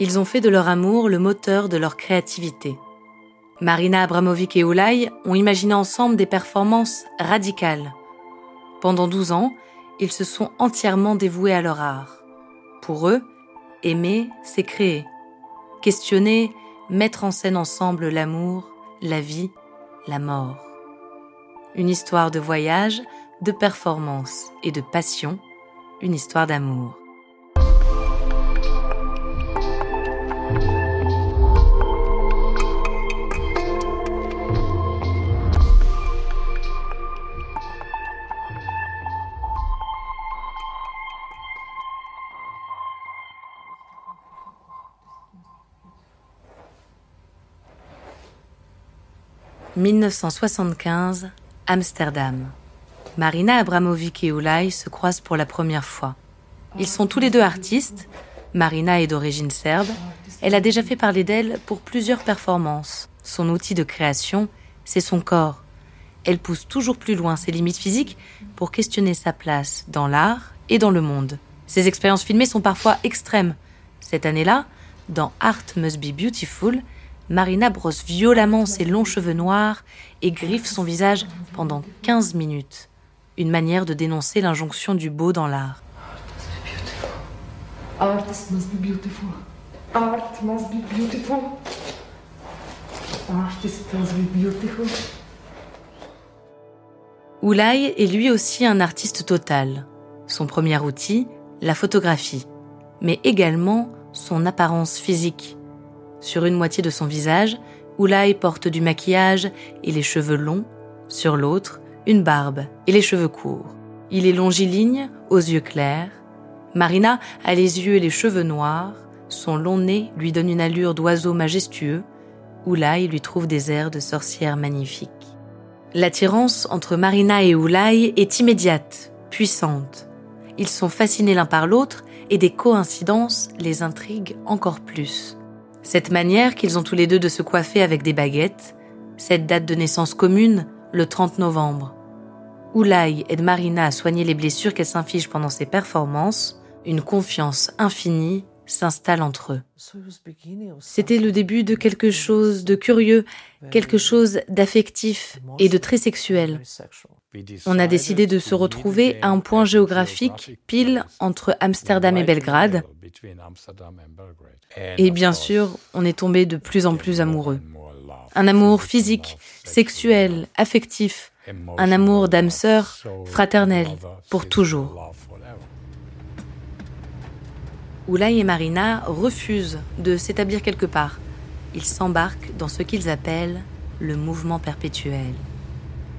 Ils ont fait de leur amour le moteur de leur créativité. Marina Abramovic et Oulay ont imaginé ensemble des performances radicales. Pendant 12 ans, ils se sont entièrement dévoués à leur art. Pour eux, aimer, c'est créer. Questionner, mettre en scène ensemble l'amour, la vie, la mort. Une histoire de voyage, de performance et de passion, une histoire d'amour. 1975, Amsterdam. Marina Abramovic et Oulay se croisent pour la première fois. Ils sont tous les deux artistes. Marina est d'origine serbe. Elle a déjà fait parler d'elle pour plusieurs performances. Son outil de création, c'est son corps. Elle pousse toujours plus loin ses limites physiques pour questionner sa place dans l'art et dans le monde. Ses expériences filmées sont parfois extrêmes. Cette année-là, dans Art Must Be Beautiful, Marina brosse violemment ses longs cheveux noirs et griffe son visage pendant 15 minutes. Une manière de dénoncer l'injonction du beau dans l'art. Oulay est lui aussi un artiste total. Son premier outil, la photographie, mais également son apparence physique. Sur une moitié de son visage, Oulay porte du maquillage et les cheveux longs, sur l'autre, une barbe et les cheveux courts. Il est longiligne, aux yeux clairs. Marina a les yeux et les cheveux noirs, son long nez lui donne une allure d'oiseau majestueux. Oulay lui trouve des airs de sorcière magnifique. L'attirance entre Marina et Oulay est immédiate, puissante. Ils sont fascinés l'un par l'autre et des coïncidences les intriguent encore plus. Cette manière qu'ils ont tous les deux de se coiffer avec des baguettes, cette date de naissance commune, le 30 novembre. Oulay aide Marina à soigner les blessures qu'elle s'inflige pendant ses performances, une confiance infinie s'installe entre eux. C'était le début de quelque chose de curieux, quelque chose d'affectif et de très sexuel. On a décidé de se retrouver à un point géographique pile entre Amsterdam et Belgrade. Et bien sûr, on est tombé de plus en plus amoureux. Un amour physique, sexuel, affectif, un amour d'âme sœur, fraternel, pour toujours. Oulay et Marina refusent de s'établir quelque part. Ils s'embarquent dans ce qu'ils appellent le mouvement perpétuel.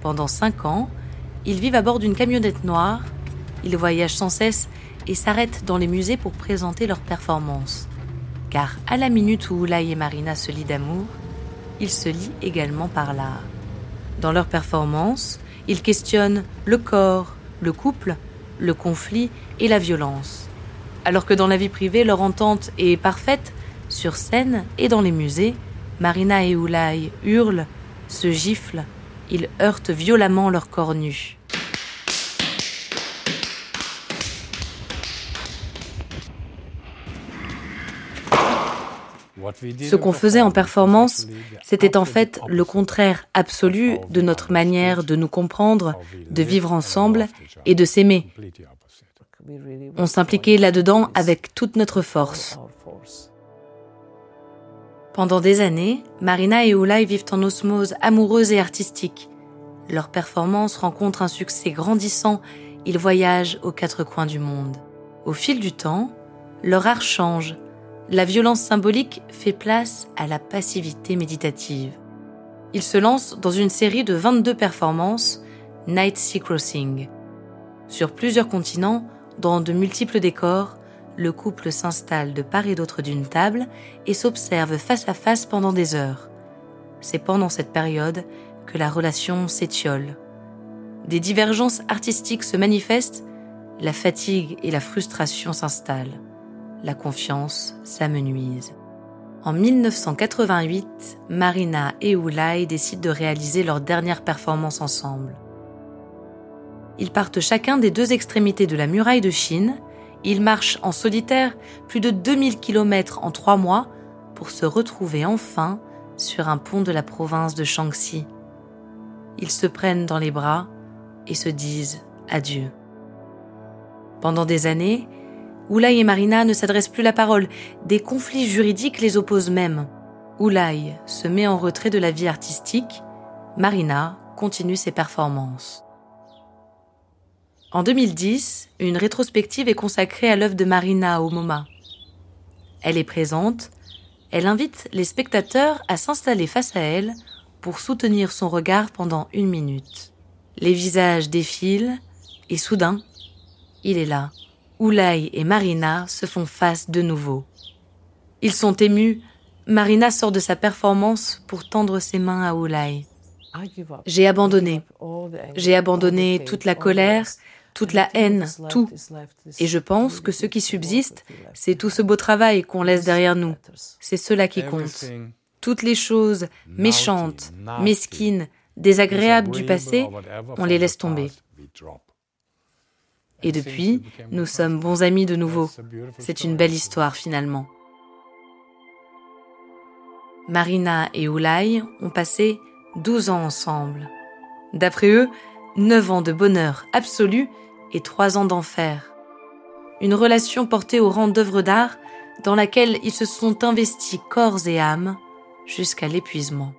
Pendant cinq ans, ils vivent à bord d'une camionnette noire, ils voyagent sans cesse et s'arrêtent dans les musées pour présenter leurs performances. Car à la minute où Oulay et Marina se lient d'amour, ils se lient également par l'art. Dans leurs performances, ils questionnent le corps, le couple, le conflit et la violence. Alors que dans la vie privée, leur entente est parfaite, sur scène et dans les musées, Marina et Oulay hurlent, se giflent, ils heurtent violemment leur corps nu. Ce qu'on faisait en performance, c'était en fait le contraire absolu de notre manière de nous comprendre, de vivre ensemble et de s'aimer. On s'impliquait là-dedans avec toute notre force. Pendant des années, Marina et Ulay vivent en osmose amoureuse et artistique. Leur performance rencontre un succès grandissant, ils voyagent aux quatre coins du monde. Au fil du temps, leur art change. La violence symbolique fait place à la passivité méditative. Ils se lancent dans une série de 22 performances, Night Sea Crossing. Sur plusieurs continents, dans de multiples décors, le couple s'installe de part et d'autre d'une table et s'observe face à face pendant des heures. C'est pendant cette période que la relation s'étiole. Des divergences artistiques se manifestent, la fatigue et la frustration s'installent. La confiance s'amenuise. En 1988, Marina et Ulay décident de réaliser leur dernière performance ensemble. Ils partent chacun des deux extrémités de la muraille de Chine il marche en solitaire plus de 2000 km en trois mois pour se retrouver enfin sur un pont de la province de Shaanxi. Ils se prennent dans les bras et se disent adieu. Pendant des années, Oulai et Marina ne s'adressent plus la parole, des conflits juridiques les opposent même. Oulai se met en retrait de la vie artistique, Marina continue ses performances. En 2010, une rétrospective est consacrée à l'œuvre de Marina au MoMA. Elle est présente, elle invite les spectateurs à s'installer face à elle pour soutenir son regard pendant une minute. Les visages défilent et soudain, il est là. Oulay et Marina se font face de nouveau. Ils sont émus. Marina sort de sa performance pour tendre ses mains à Oulay. J'ai abandonné. J'ai abandonné toute la colère, toute la haine, tout. Et je pense que ce qui subsiste, c'est tout ce beau travail qu'on laisse derrière nous. C'est cela qui compte. Toutes les choses méchantes, mesquines, désagréables du passé, on les laisse tomber. Et depuis, nous sommes bons amis de nouveau. C'est une belle histoire finalement. Marina et Oulai ont passé 12 ans ensemble. D'après eux, 9 ans de bonheur absolu et 3 ans d'enfer. Une relation portée au rang d'œuvre d'art dans laquelle ils se sont investis corps et âme jusqu'à l'épuisement.